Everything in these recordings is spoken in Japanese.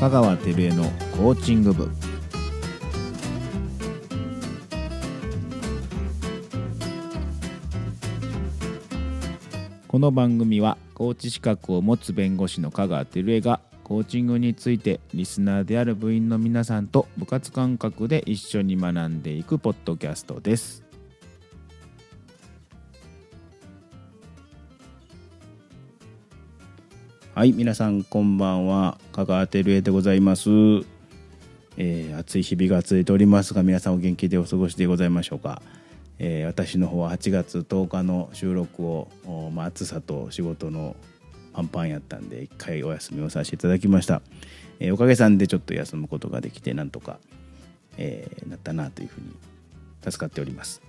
香川照江のコーチング部。この番組はコーチ資格を持つ弁護士の香川照江がコーチングについてリスナーである部員の皆さんと部活感覚で一緒に学んでいくポッドキャストです。はい皆さんこんばんは。香川照江でございます、えー、暑い日々が続いておりますが皆さんお元気でお過ごしでございましょうか、えー、私の方は8月10日の収録を、まあ、暑さと仕事のパンパンやったんで一回お休みをさせていただきました、えー、おかげさんでちょっと休むことができてなんとか、え、なったなというふうに助かっております。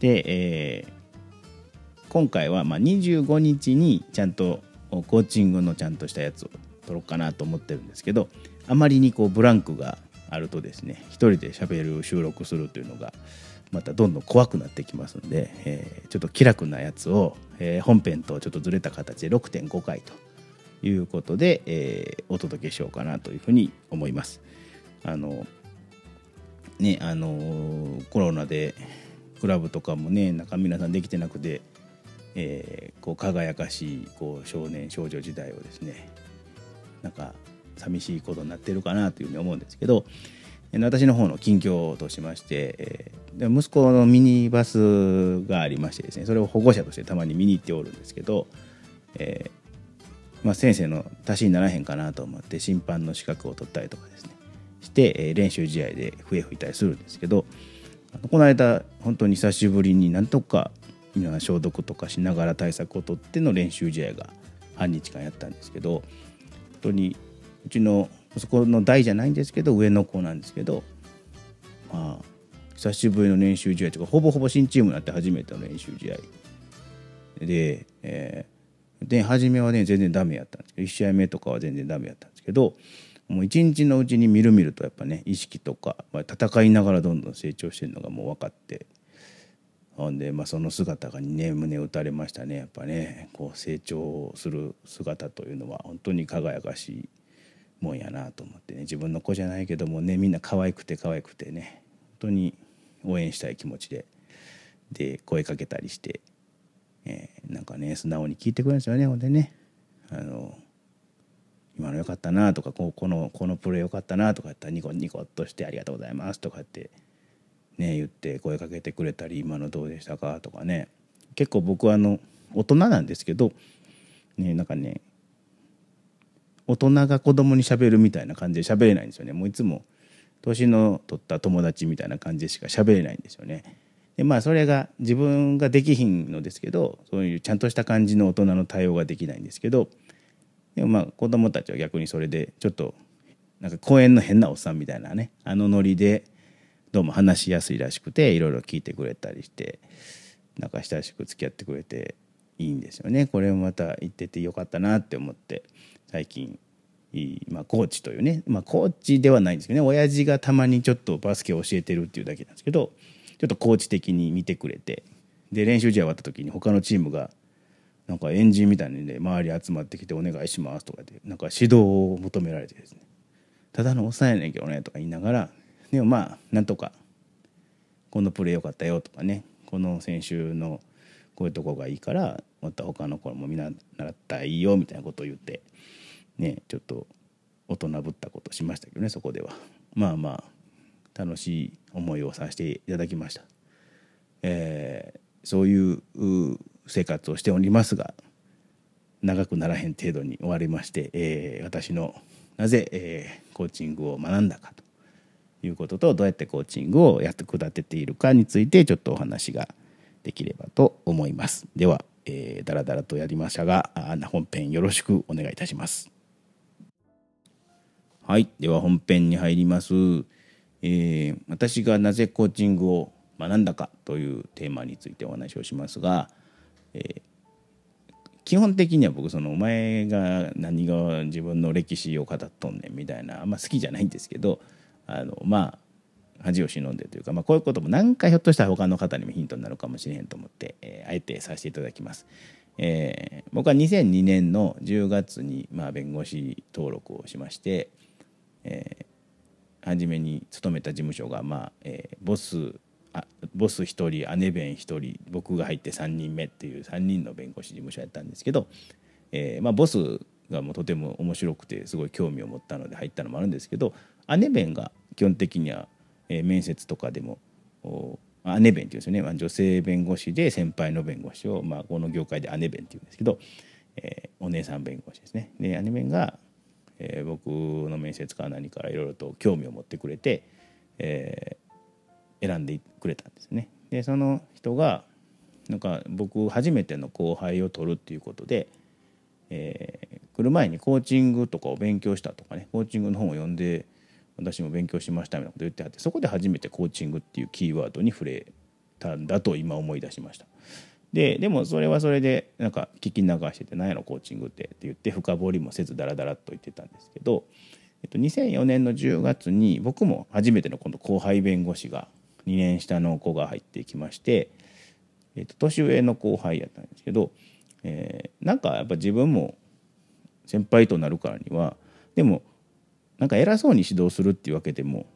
で、えー、今回はま25日にちゃんとコーチングのちゃんとしたやつを撮ろうかなと思ってるんですけどあまりにこうブランクがあるとですね一人で喋る収録するというのがまたどんどん怖くなってきますので、えー、ちょっと気楽なやつを、えー、本編とちょっとずれた形で6.5回ということで、えー、お届けしようかなというふうに思います。あのねあのコロナでクラブとかもね中皆さんできてなくてえー、こう輝かしいこう少年少女時代をですねなんか寂しいことになってるかなというふうに思うんですけど私の方の近況としまして、えー、息子のミニバスがありましてですねそれを保護者としてたまに見に行っておるんですけど、えーまあ、先生の足しにならへんかなと思って審判の資格を取ったりとかですねして、え、練習試合で笛吹いたりするんですけどこの間本当に久しぶりになんとか消毒とかしながら対策をとっての練習試合が半日間やったんですけど本当にうちのそこの代じゃないんですけど上の子なんですけどまあ久しぶりの練習試合とかほぼほぼ新チームになって初めての練習試合。で、えー、で初めはね全然ダメやったんですけど1試合目とかは全然ダメやったんですけどもう一日のうちにみるみるとやっぱね意識とか、ま、戦いながらどんどん成長してるのがもう分かってほんで、まあ、その姿がね胸打たれましたね。やっぱねこう成長する姿というのは本当に輝かしいもんやなと思ってね。自分の子じゃないけどもねみんな可愛くて可愛くてね本当に応援したい気持ちでで声かけたりして、えー、なんかね素直に聞いてくれるんですよねほんでね。あの今の良かったなとかここのこのプレー良かったなとか言ったらニコニコっとしてありがとうございますとかってね言って声かけてくれたり今のどうでしたかとかね結構僕はあの大人なんですけどねなんかね大人が子供にしゃべるみたいな感じで喋れないんですよねもういつも年の取った友達みたいな感じでしか喋れないんですよね。でまあそれが自分ができひんのですけどそういうちゃんとした感じの大人の対応ができないんですけどでもまあ子供たちは逆にそれでちょっとなんか公園の変なおっさんみたいなねあのノリでどうも話しやすいらしくていろいろ聞いてくれたりしてなんか親しく付き合ってくれていいんですよね。これもまた言っててよかったなって思って最近まあ、コーチというね、まあ、コーチではないんですけどね親父がたまにちょっとバスケを教えてるっていうだけなんですけどちょっとコーチ的に見てくれてで練習試合終わった時に他のチームがなんかエンジンみたいにね周り集まってきて「お願いします」とかでなんか指導を求められてですね「ただのおっさんやねんけどね」とか言いながらでもまあなんとかこのプレー良かったよとかねこの選手のこういうとこがいいからまた他の子もみんな習ったらいいよみたいなことを言ってねちょっと大人ぶったことしましたけどねそこでは。まあまあ楽しい思いをさせていただきました、えー、そういう生活をしておりますが長くならへん程度に終わりまして、えー、私のなぜ、えー、コーチングを学んだかと。いうこととどうやってコーチングをやって下てているかについてちょっとお話ができればと思います。では、えー、だらだらとやりましたが本編よろしくお願いいたします。はい、では本編に入ります。えー、私がなぜコーチングを学んだかというテーマについてお話をしますが、えー、基本的には僕そのお前が何が自分の歴史を語っとんねんみたいなあんま好きじゃないんですけどあのまあ恥を忍んでというか、まあ、こういうことも何かひょっとしたら他の方にもヒントになるかもしれへんと思って、えー、あえてさせていただきます。えー、僕は2002年の10月に、まあ、弁護士登録をしましてえー、初めに勤めた事務所が、まあえー、ボスあボス1人姉弁1人僕が入って3人目っていう3人の弁護士事務所やったんですけど、えーまあ、ボスがもうとても面白くてすごい興味を持ったので入ったのもあるんですけど姉弁が基本的には、えー、面接とかでも姉弁っていうんですよね、まあ、女性弁護士で先輩の弁護士を、まあ、この業界で姉弁っていうんですけど、えー、お姉さん弁護士ですね。で姉弁が、えー、僕の面接か何からいろいろと興味を持ってくれて、えー、選んでくれたんですね。でその人がなんか僕初めての後輩を取るっていうことで、えー、来る前にコーチングとかを勉強したとかねコーチングの本を読んで私も勉強しましたみたいなこと言ってあってそこで初めてコーチングっていうキーワードに触れたんだと今思い出しました。ででもそれはそれでなんか聞き流してて「何やろコーチングって」って言って深掘りもせずダラダラっと言ってたんですけど、えっと、2004年の10月に僕も初めての今度後輩弁護士が2年下の子が入ってきまして、えっと、年上の後輩やったんですけど、えー、なんかやっぱ自分も先輩となるからにはでもなんか偉そうに指導するっていうわけでも、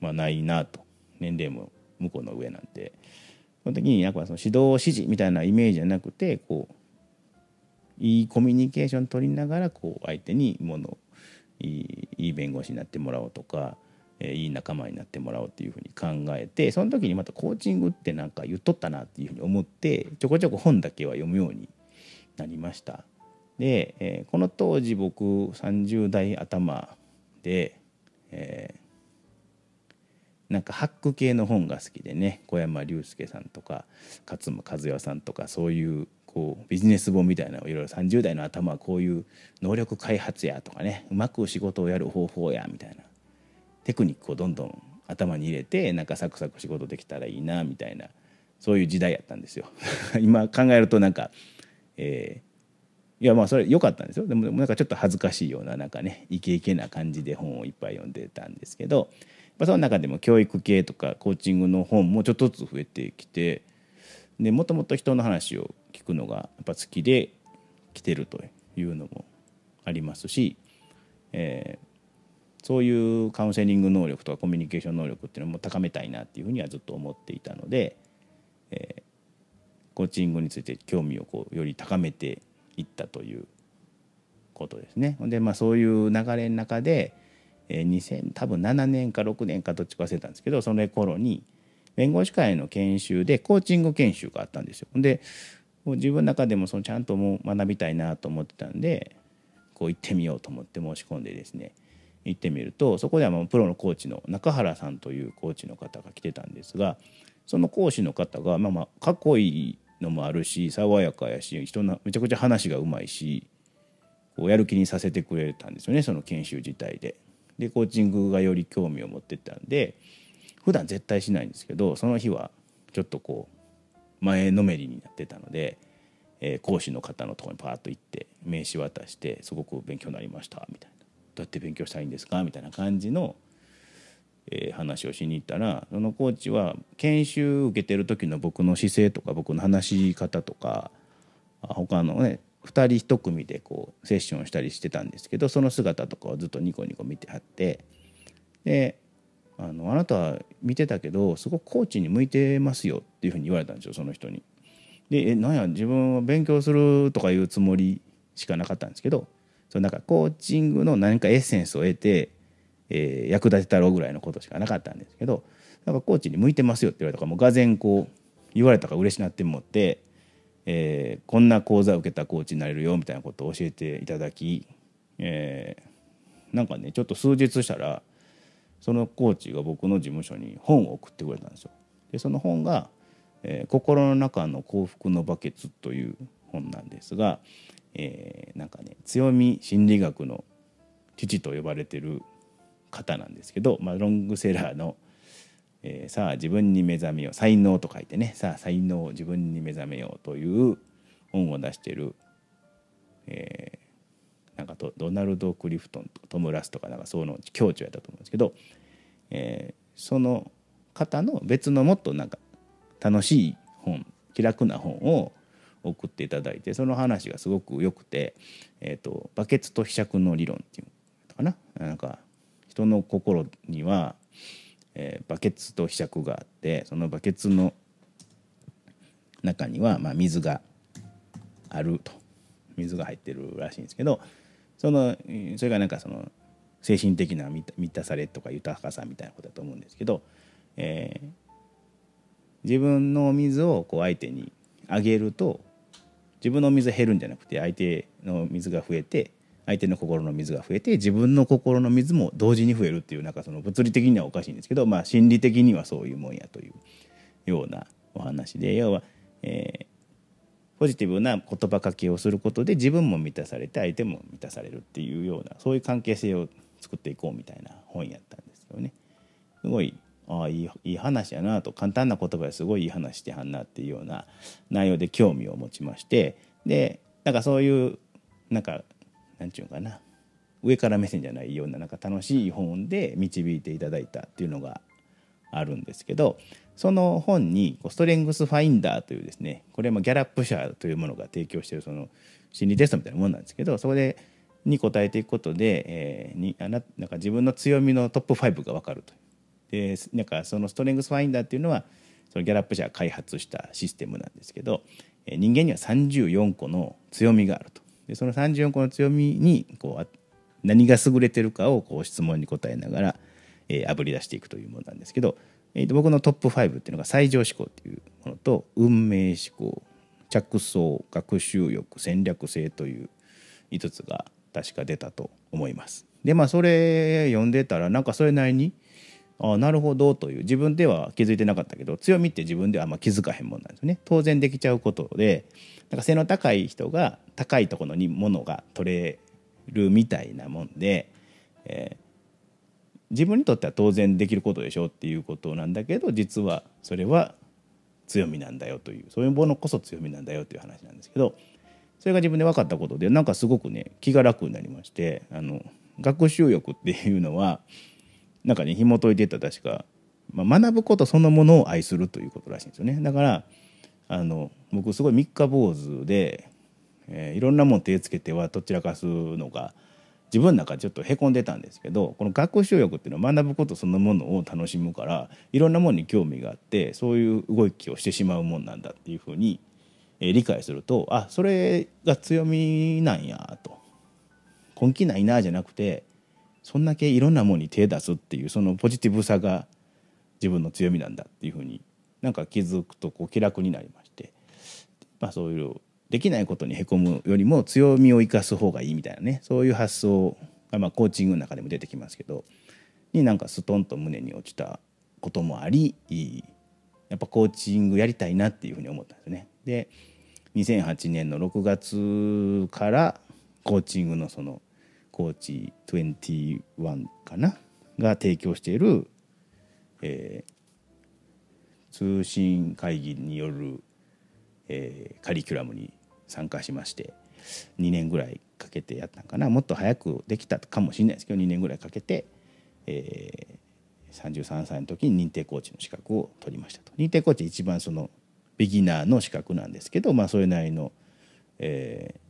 まあ、ないなと年齢も向こうの上なんでその時になんかその指導指示みたいなイメージじゃなくてこういいコミュニケーション取りながらこう相手にものいい弁護士になってもらおうとか、え、いい仲間になってもらおうっていうふうに考えてその時にまたコーチングってなんか言っとったなっていうふうに思ってちょこちょこ本だけは読むようになりました。で、え、この当時僕30代頭で、えー、なんかハック系の本が好きでね小山隆介さんとか勝間和代さんとかそういうこうビジネス本みたいなのをいろいろ30代の頭はこういう能力開発やとかねうまく仕事をやる方法やみたいなテクニックをどんどん頭に入れてなんかサクサク仕事できたらいいなみたいなそういう時代やったんですよ。今考えるとなんか、えー、いやまあそれ良かったんですよ。でもなんかちょっと恥ずかしいようななんかねイケイケな感じで本をいっぱい読んでたんですけどその中でも教育系とかコーチングの本もちょっとずつ増えてきてでもともと人の話を聞くのがやっぱ好きで来てるというのもありますし、えー、そういうカウンセリング能力とかコミュニケーション能力っていうのも高めたいなっていうふうにはずっと思っていたので、えー、コーチングについて興味をこうより高めていったということですね。でまあそういう流れの中で、えー、2000多分7年か6年かどっちか忘れたんですけどその頃に弁護士会の研修でコーチング研修があったんですよ。で自分の中でもそのちゃんとも学びたいなと思ってたんでこう行ってみようと思って申し込んでですね行ってみるとそこではもうプロのコーチの中原さんというコーチの方が来てたんですがその講師の方がまあまあかっこいいのもあるし爽やかやし人のめちゃくちゃ話がうまいしこうやる気にさせてくれたんですよねその研修自体で。でコーチングがより興味を持ってったんで普段絶対しないんですけどその日はちょっとこう前のめりになってたので、えー、講師の方のとこにパーッと行って名刺渡して「すごく勉強になりました」みたいな「どうやって勉強したらいいんですか?」みたいな感じのえー、話をしに行ったらそのコーチは研修受けてる時の僕の姿勢とか僕の話し方とか他のね2人1組でこうセッションしたりしてたんですけどその姿とかをずっとニコニコ見てはってであの「あなたは見てたけどすごくコーチに向いてますよ」っていうふうに言われたんですよその人に。で「えなんや自分は勉強するとかいうつもりしかなかったんですけどそのなんかコーチングの何かエッセンスを得てえー、役立てたろうぐらいのことしかなかったんですけどなんかコーチに向いてますよって言われたからもうがぜんこう言われたから嬉しなってもって、えー、こんな講座を受けたコーチになれるよみたいなことを教えていただき、えー、なんかねちょっと数日したらそのコーチが僕の事務所に本を送ってくれたんですよ。でその本が、えー「心の中の幸福のバケツ」という本なんですが、えー、なんかね強み心理学の父と呼ばれてる方なんですけど、まあ、ロングセラーの、えー、さあ自分に目覚めよう才能と書いてねさあ才能を自分に目覚めようという本を出している、えー、なんかドナルド・クリフトンとトム・ラスとかなんかその教著やったと思うんですけど、えー、その方の別のもっとなんか楽しい本気楽な本を送っていただいてその話がすごく良くて、えーと「バケツと柄杓の理論」っていうのかななんか人の心には、えー、バケツと柄杓があってそのバケツの中には、まあ、水があると。水が入ってるらしいんですけどそのそれがなんかその精神的な満たされとか豊かさみたいなことだと思うんですけど、えー、自分の水をこう相手にあげると自分の水減るんじゃなくて相手の水が増えて相手の心の水が増えて自分の心の水も同時に増えるっていうなんかその物理的にはおかしいんですけど、まあ、心理的にはそういうもんやというようなお話で要は、えー、ポジティブな言葉かけをすることで自分も満たされて相手も満たされるっていうようなそういう関係性を作っていこうみたいな本やったんですよね。すごいああいいいい話やなと簡単な言葉ですごいいい話してはんなっていうような内容で興味を持ちましてでなんかそういうなんかなんちゅうかな。上から目線じゃないようななんか楽しい本で導いていただいたっていうのがあるんですけどその本にストレングスファインダーというですねこれもギャラップ社というものが提供しているその心理テストみたいなもんなんですけどそこでに答えていくことで、えー、にあななんか自分の強みのトップ5が分かるとでなんかそのストレングスファインダーっていうのはそのギャラップ社が開発したシステムなんですけど、人間には34個の強みがあると。でその34個の強みにこう何が優れてるかをこう質問に答えながら、えー、あぶり出していくというものなんですけど、えー、と僕のトップ5っていうのが最上思考っていうものと運命思考着想学習欲戦略性という5つが確か出たと思います。でまあそれ読んでたらなんかそれなりにあなるほどという自分では気づいてなかったけど強みって自分ではあんま気づかへんもんなんですよね。当然できちゃうことでなんか背の高い人が高いところに物が取れるみたいなもんで、えー、自分にとっては当然できることでしょうっていうことなんだけど実はそれは強みなんだよというそういうものこそ強みなんだよという話なんですけどそれが自分で分かったことでなんかすごくね気が楽になりましてあの学習欲っていうのはなんかね紐解いてた確か、まあ、学ぶことそのものを愛するということらしいんですよね。だからあの僕すごい三日坊主で、えー、いろんなもん手つけてはどちらかすのが自分の中ちょっとへこんでたんですけどこの学習欲っていうのは学ぶことそのものを楽しむからいろんなものに興味があってそういう動きをしてしまうもんなんだっていうふうにえ理解するとあそれが強みなんやと。根気ないなじゃなくてそんだけいろんなものに手出すっていうそのポジティブさが自分の強みなんだっていうふうになんか気づくとこう気楽になりまして、まあ、そういうできないことにへこむよりも強みを生かす方がいいみたいなねそういう発想がまあコーチングの中でも出てきますけどになんかストンと胸に落ちたこともありやっぱコーチングやりたいなっていうふうに思ったんですね。で2008年の6月からコーチングのそのコーチ21かな？が提供している、えー、通信会議による、えー、カリキュラムに参加しまして2年ぐらいかけてやったんかな？もっと早くできたかもしれないですけど2年ぐらいかけて、えー、33歳の時に認定コーチの資格を取りましたと。認定コーチ一番そのビギナーの資格なんですけど、まあ、それなりの、えー、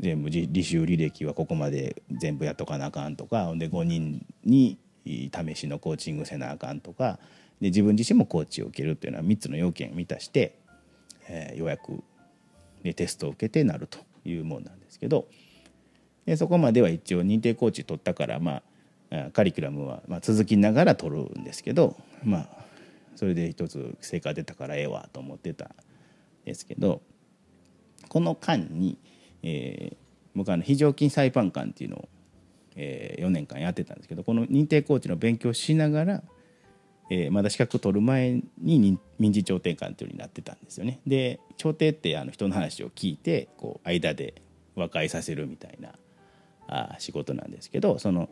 全部履修履歴はここまで全部やっとかなあかんとかほんで5人に試しのコーチングせなあかんとかで自分自身もコーチを受けるっていうのは3つの要件を満たして、えー、ようやくでテストを受けてなるというものなんですけどでそこまでは一応認定コーチ取ったからまあカリキュラムはまあ続きながら取るんですけどまあそれで一つ成果出たからええわと思ってたんですけどこの間に、えー、僕は非常勤裁判官っていうのを、えー、4年間やってたんですけどこの認定コーチの勉強しながら、えー、まだ資格を取る前に民事調停官っていうになってたんですよね。で調停ってあの人の話を聞いてこう間で和解させるみたいなあ仕事なんですけどその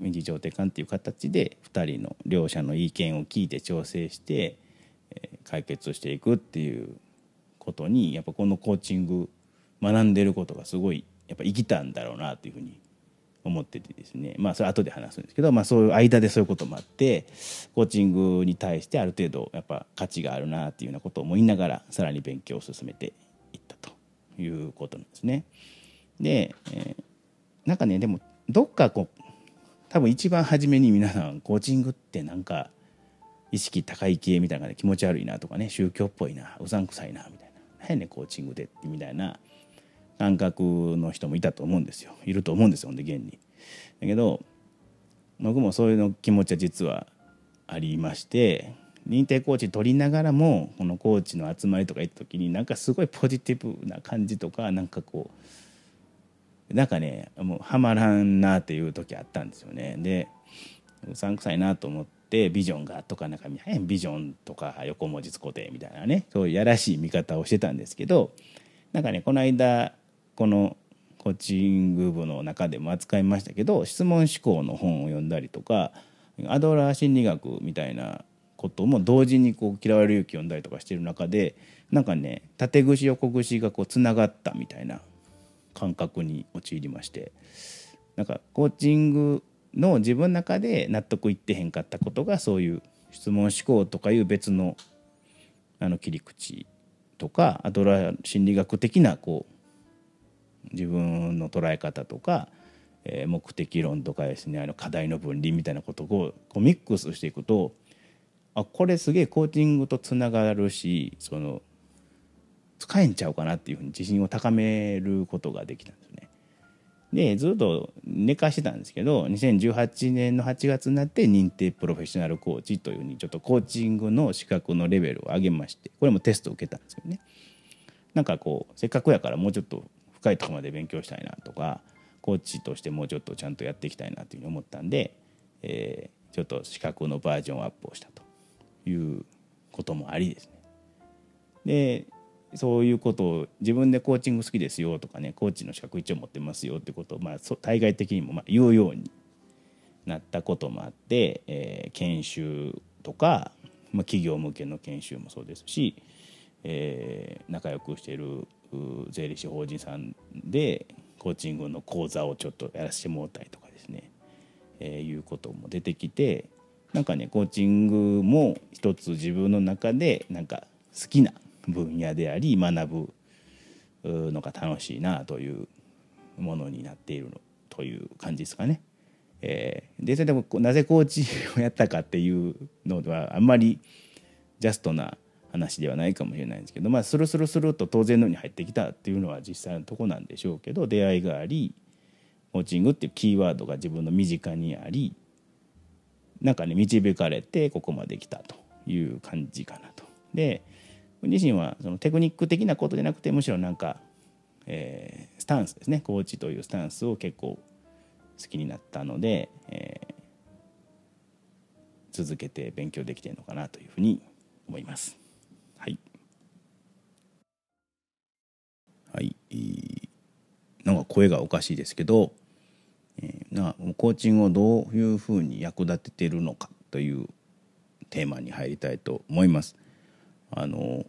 民事調停官っていう形で2人の両者の意見を聞いて調整して、え解決していくっていうことにやっぱこのコーチング学んでることがすごいやっぱ生きたんだろうなというふうに思っててですねまあそれ後で話すんですけど、まあ、そういう間でそういうこともあってコーチングに対してある程度やっぱ価値があるなっていうようなことを思いながらさらに勉強を進めていったということなんですね。で、えー、なんかねでもどっかこう多分一番初めに皆さんコーチングってなんか意識高い系みたいな感じで気持ち悪いなとかね宗教っぽいなうさんくさいなみたいな何やねんコーチングでってみたいな感覚の人もいたと思うんですよいると思うんですよほんで現に。だけど僕もそういうの気持ちは実はありまして認定コーチ取りながらもこのコーチの集まりとか行った時になんかすごいポジティブな感じとかなんかこうなんかねもうはまらんなっていう時あったんですよね。でうさんくさいなと思ってビジョンがとかなんかビジョンとか横文字使てみたいなねそういうやらしい見方をしてたんですけどなんかねこの間このコーチング部の中でも扱いましたけど質問思考の本を読んだりとかアドラー心理学みたいなことも同時にこう嫌われる勇気を読んだりとかしてる中でなんかね縦串横串がこうつながったみたいな感覚に陥りましてなんかコーチングの自分の中で納得いってへんかったことがそういう質問思考とかいう別のあの切り口とかアドラー心理学的なこう自分の捉え方とか、えー、目的論とかですねあの課題の分離みたいなことをこうミックスしていくとあこれすげえコーチングとつながるしその使えんちゃうかなっていうふうに自信を高めることができたんですね。でずっと寝かしてたんですけど2018年の8月になって認定プロフェッショナルコーチというふうにちょっとコーチングの資格のレベルを上げましてこれもテストを受けたんですよね。なんかこうせっかくやからもうちょっと深いとこまで勉強したいなとかコーチとしてもうちょっとちゃんとやっていきたいなというふうに思ったんで、えー、ちょっと資格のバージョンアップをしたということもありですね。でそういうことを自分でコーチング好きですよとかねコーチの資格一応持ってますよってことを、まあ、対外的にもまあ言うようになったこともあって、えー、研修とか、まあ、企業向けの研修もそうですし、えー、仲良くしている税理士法人さんでコーチングの講座をちょっとやらせてもらったりとかですね、えー、いうことも出てきてなんかねコーチングも一つ自分の中でなんか好きな分野であり学ぶのが楽しいなというものになっているのという感じですかね。えー、でそれでもなぜコーチをやったかっていうのはあんまりジャストな話ではないかもしれないんですけどまあスルスルスルと当然のように入ってきたっていうのは実際のとこなんでしょうけど出会いがありコーチングっていうキーワードが自分の身近にありなんかね導かれてここまで来たという感じかなと。で自身はそのテクニック的なことじゃなくてむしろなんか、えー、スタンスですねコーチというスタンスを結構好きになったので、えー、続けて勉強できてるのかなというふうに思います。はい、なんか声がおかしいですけど、えー、なコーチングをどういうふうに役立ててるのかというテーマに入りたいと思います。あの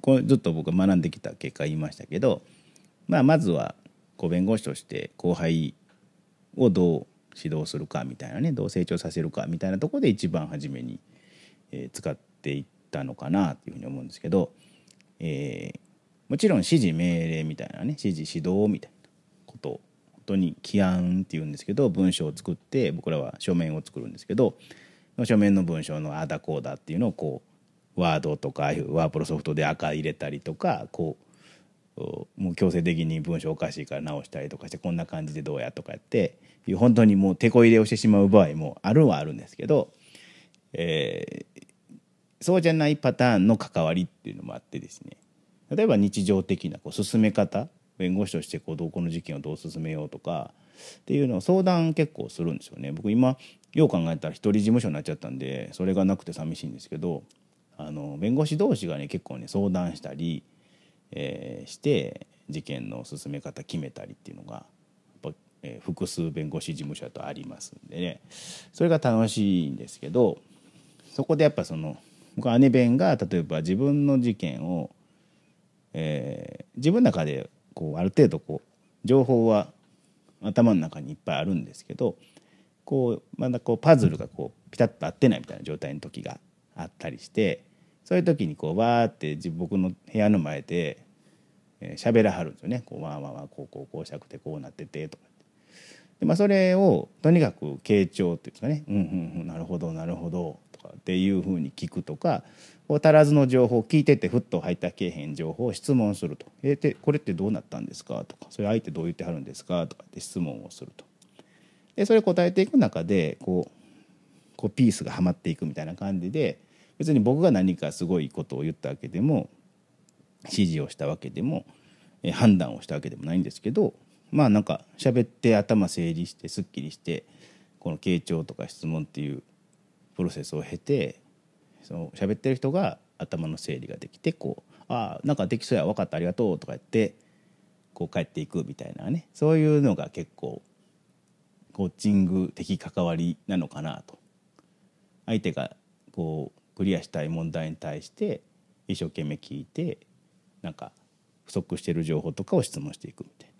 これずっと僕が学んできた結果言いましたけど、まあ、まずはこ弁護士として後輩をどう指導するかみたいなねどう成長させるかみたいなとこで一番初めに、えー、使っていったのかなというふうに思うんですけど、えー、もちろん指示命令みたいなね指示指導みたいなことを本当に起案っていうんですけど文章を作って僕らは書面を作るんですけど書面の文章のあだこうだっていうのをこうワードとかワープロソフトで赤入れたりとかこうもう強制的に文章おかしいから直したりとかしてこんな感じでどうやとかやって本当にもう手こ入れをしてしまう場合もあるはあるんですけど、えー、そうじゃないパターンの関わりっていうのもあってですね例えば日常的なこう進め方弁護士としてこうどこの事件をどう進めようとかっていうのを相談結構するんですよね。僕今よう考えたら一人事務所になっちゃったんでそれがなくて寂しいんですけどあの弁護士同士がね結構ね相談したり、えー、して事件の進め方決めたりっていうのがやっぱ、えー、複数弁護士事務所だとありますんでねそれが楽しいんですけどそこでやっぱその僕姉弁が例えば自分の事件をえー、自分の中でこうある程度こう情報は頭の中にいっぱいあるんですけどこうまだこうパズルがこうピタッと合ってないみたいな状態の時があったりしてそういう時にこうわーって僕の部屋の前で喋、えー、らはるんですよね。こうわーわーわーこうこうこうしたくてこうなっててとかで、まあ、それをとにかく傾聴っていうんですかね「うんうんうんなるほどなるほど」とかっていうふうに聞くとか足らずの情報聞いててふっと入ったけえへん情報を質問すると「えー、これってどうなったんですか?」とか「それ相手どう言ってはるんですか?」とかって質問をすると。でそれ答えていく中でこうこうピースがはまっていくみたいな感じで別に僕が何かすごいことを言ったわけでも指示をしたわけでも判断をしたわけでもないんですけどまあなんか喋って頭整理してすっきりしてこの傾聴とか質問っていうプロセスを経てその喋ってる人が頭の整理ができてこう「ああなんかできそうや分かったありがとう」とか言ってこう帰っていくみたいなねそういうのが結構コーチング的関わりなのかなと。相手がこうクリアしたい問題に対して一生懸命聞いてなんか不足してる情報とかを質問していくみたい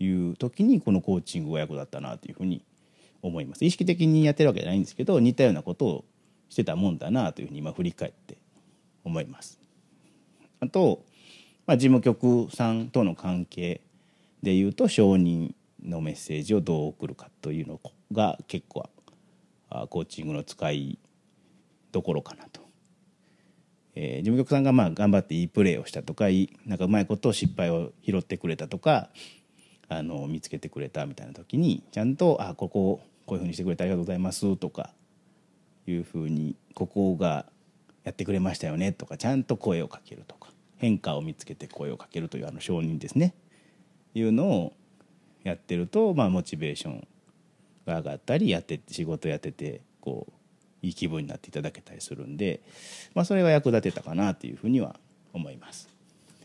ないう時にこのコーチングが役立ったなというふうに思います。意識的にやってるわけじゃないんですけど似たようなことをしてたもんだなというふうに今振り返って思います。あと、まあ、事務局さんとの関係でいうと承認のメッセージをどう送るかというのが結構コーチングの使いどころかなと。えー、事務局さんがまあ頑張っていいプレーをしたとかいいなんかうまいことを失敗を拾ってくれたとかあの見つけてくれたみたいな時にちゃんと「あこここういうふうにしてくれてありがとうございます」とかいうふうに「ここがやってくれましたよね」とかちゃんと声をかけるとか変化を見つけて声をかけるというあの承認ですねいうのをやってると、まあ、モチベーションが上がったりやって仕事やっててこういい気分になっていただけたりするんで、まあ、それは役立てたかなというふうには思います。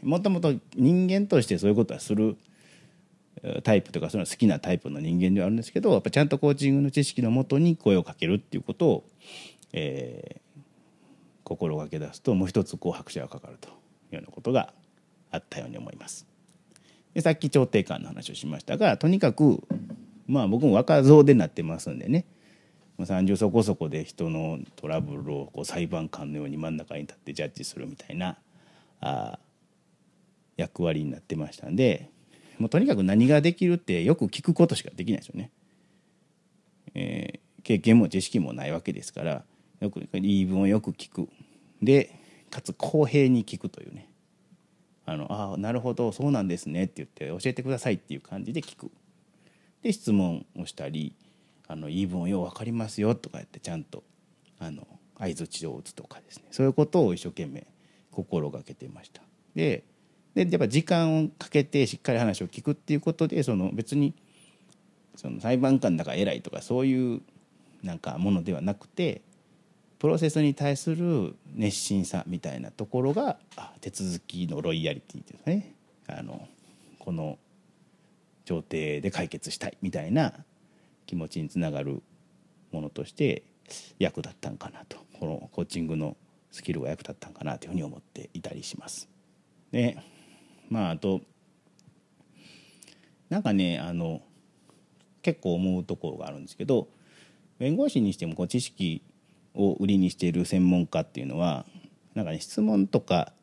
もともと人間としてそういうことはするタイプとかその好きなタイプの人間ではあるんですけどやっぱちゃんとコーチングの知識のもとに声をかけるっていうことを、えー、心がけ出すともう一つこう拍車がかかるというようなことがあったように思います。でさっき調停官の話をしましたがとにかくまあ僕も若造でなってますんでね30そこそこで人のトラブルをこう裁判官のように真ん中に立ってジャッジするみたいなあ役割になってましたんでもうとにかく何ができるってよく聞くことしかできないですよね。えー、経験も知識もないわけですからよく言い分をよく聞くでかつ公平に聞くというねあのあなるほどそうなんですねって言って教えてくださいっていう感じで聞くで質問をしたりあの言い分をよう分かりますよとか言ってちゃんとあの相づちを打つとかですねそういうことを一生懸命心がけてました。ででやっぱ時間をかけてしっかり話を聞くっていうことでその別にその裁判官だから偉いとかそういうなんかものではなくてプロセスに対する熱心さみたいなところが手続きのロイヤリティですね。あのこの調停で解決したいみたいな気持ちにつながるものとして役立ったんかなと。このコーチングのスキルが役立ったんかなというふうに思っていたりします。でまああとなんかねあの結構思うところがあるんですけど弁護士にしてもこう知識を売りにしている専門家っていうのはなんかね質問とか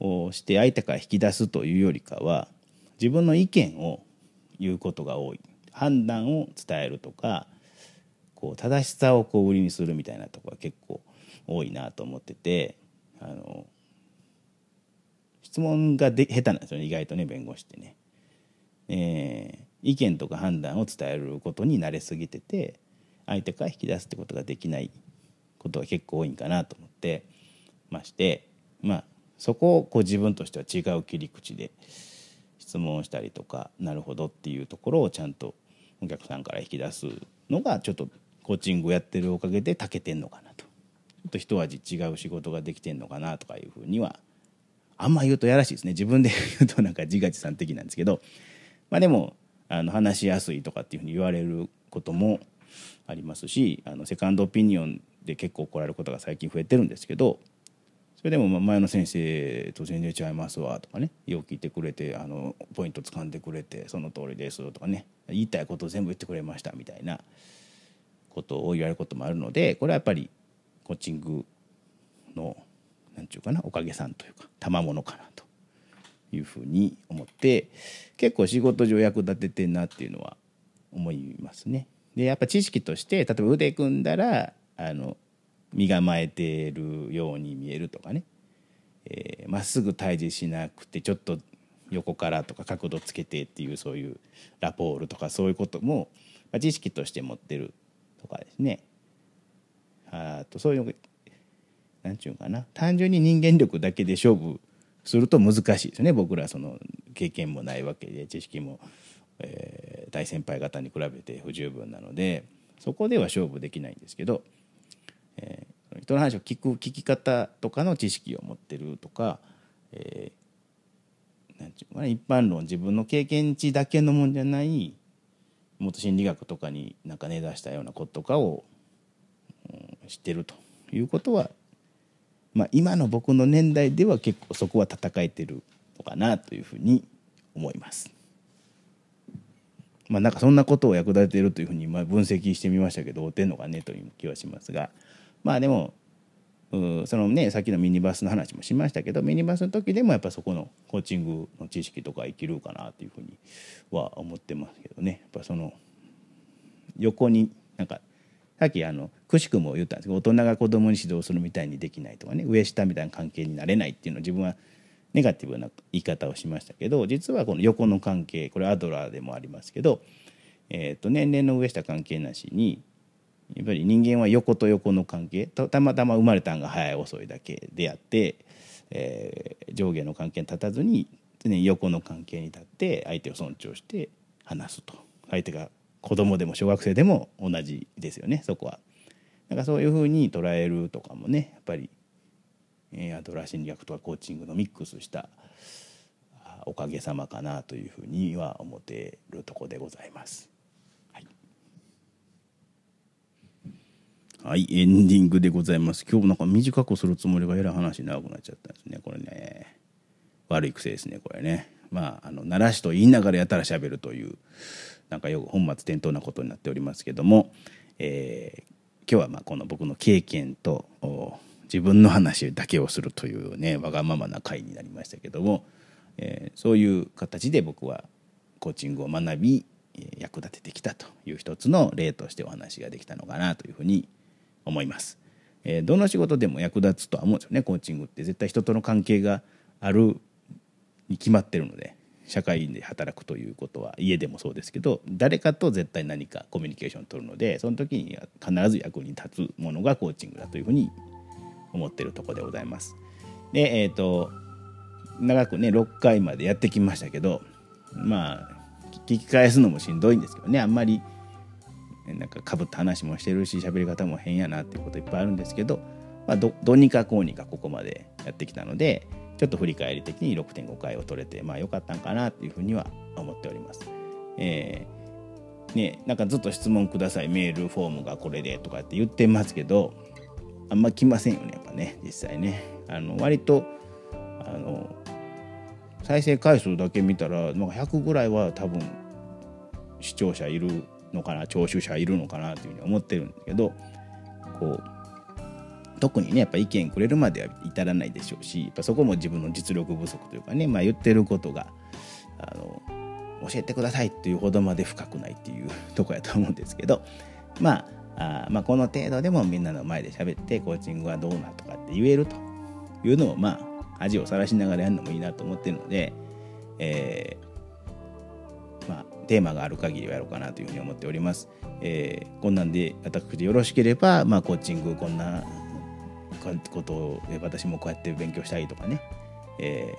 をして相手から引き出すというよりかは自分の意見を言うことが多い。判断を伝えるとかこう正しさをこう売りにするみたいなとこが結構多いなと思っててあの質問がで下手なんですよね意外とね弁護士ってね。えー、意見とか判断を伝えることに慣れすぎてて相手から引き出すってことができないことが結構多いんかなと思ってましてまあそこをこう自分としては違う切り口で質問したりとかなるほどっていうところをちゃんとお客さんから引き出すのがちょっとコーチングをやってるおかげでたけてんのかなとちょっと一味違う仕事ができてんのかなとかいうふうにはあんま言うとやらしいですね。自分で言うとなんか自画自賛的なんですけどまあでもあの話しやすいとかっていうふうに言われることもありますしあのセカンドオピニオンで結構怒られることが最近増えてるんですけどそれでも前の先生と全然違いますわとかねよう聞いてくれてあのポイント掴んでくれてその通りですとかね言いたいことを全部言ってくれましたみたいなことを言われることもあるのでこれはやっぱりコーチングの何て言うかなおかげさんというか賜物かなというふうに思って結構仕事上役立ててんなっていうのは思いますね。でやっぱ知識として例えば腕組んだらあの身構えてるように見えるとかねま、えー、っすぐ対峙しなくてちょっと横からとか角度つけてっていうそういうラポールとかそういうことも、ま、知識として持ってるとかですねあとそういう何ちゅうかな。単純に人間力だけで勝負すると難しいですね。僕らその経験もないわけで知識も、えー、大先輩方に比べて不十分なのでそこでは勝負できないんですけど、えー、人の話を聞く聞き方とかの知識を持ってるとか、えー、なんていうかな。一般論自分の経験値だけのもんじゃないもっと心理学とかになんか根ざしたようなこととかを、うん、知ってるということはまあ、今の僕の年代では結構そこは戦えてるのかなというふうに思います。まあ、なんかそんなことを役立ててるというふうにまあ分析してみましたけど合うてんのかねという気はしますがまあでもそのねさっきのミニバスの話もしましたけどミニバスの時でもやっぱそこのコーチングの知識とか生きるかなというふうには思ってますけどねやっぱその横になんかさっきあのくしくも言ったんですけど大人が子供に指導するみたいにできないとかね上下みたいな関係になれないっていうのを自分はネガティブな言い方をしましたけど実はこの横の関係これアドラーでもありますけど、えー、と年齢の上下関係なしにやっぱり人間は横と横の関係たまたま生まれたんが早い遅いだけであって、えー、上下の関係に立たずに常に横の関係に立って相手を尊重して話すと相手が子供でも小学生でも同じですよねそこは。なんかそういうふうに捉えるとかもねやっぱり、えー、アドラー心理学とかコーチングのミックスしたおかげさまかなというふうには思っているとこでございます。はい、はい、エンディングでございます。今日なんか短くするつもりがえらい話長くなっちゃったんですね。これね悪い癖ですねこれね。まああの奈良市と言いながらやったらしゃべるというなんかよく本末転倒なことになっておりますけども、えー、今日はまあこの僕の経験と自分の話だけをするというねわがままな回になりましたけども、えー、そういう形で僕はコーチングを学び役立ててきたという一つの例としてお話ができたのかなというふうに思います。えー、どの仕事でも役立つとは思うんですよねコーチングって絶対人との関係があるに決まってるので社会で働くということは家でもそうですけど誰かと絶対何かコミュニケーションを取るのでその時には必ず役に立つものがコーチングだというふうに思ってるとこでございます。でえっ、ー、と長くね6回までやってきましたけどまあ聞き返すのもしんどいんですけどねあんまりなんかかぶった話もしてるし喋り方も変やなっていうこといっぱいあるんですけど、まあ、どどうにかこうにかここまでやってきたのでちょっと振り返り的に6.5回を取れてまあ良かったんかなっていうふうには思っております。えー、ねなんかずっと質問くださいメールフォームがこれでとかって言ってますけどあんま来ませんよねやっぱね実際ね。あの割とあの再生回数だけ見たらなんか100ぐらいは多分視聴者いるのかな聴取者いるのかなというふうに思ってるんだけどこう特にねやっぱ意見くれるまでは至らないでしょうしやっぱそこも自分の実力不足というかね、まあ、言ってることがあの教えてくださいっていうほどまで深くないっていうとこやと思うんですけどまああまあこの程度でもみんなの前で喋ってコーチングはどうなとかって言えるというのをまあ恥をさらしながらやるのもいいなと思ってるので、えー、まあテーマがある限りはやろうかなというふうに思っております。えー、こんなんで私でよろしければ、まあ、コーチングこんなことを私もこうやって勉強したいとかね、え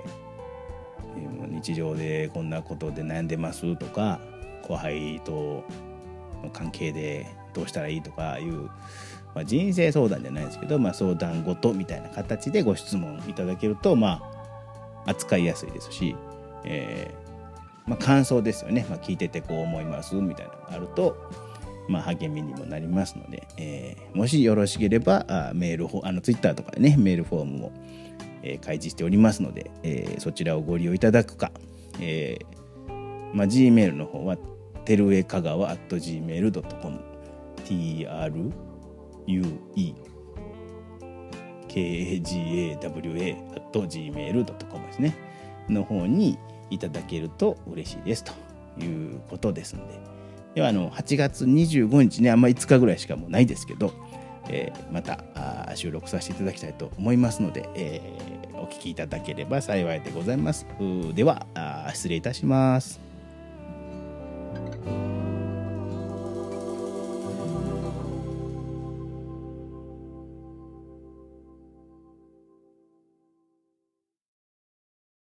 ー、日常でこんなことで悩んでますとか後輩との関係でどうしたらいいとかいう、まあ、人生相談じゃないですけど、まあ、相談事みたいな形でご質問いただけると、まあ、扱いやすいですし、えーまあ、感想ですよね、まあ、聞いててこう思いますみたいなのがあるとまあ、励みにもなりますので、えー、もしよろしければあメールあのツイッターとかでねメールフォームも、えー、開示しておりますので、えー、そちらをご利用いただくか、えーまあ、Gmail の方はてるえかがわ at gmail.com true kagawa at gmail.com ですねの方にいただけると嬉しいですということですので。ではあの8月25日ねあんま5日ぐらいしかもうないですけど、えーまた収録させていただきたいと思いますので、えーお聞きいただければ幸いでございます。では失礼いたします。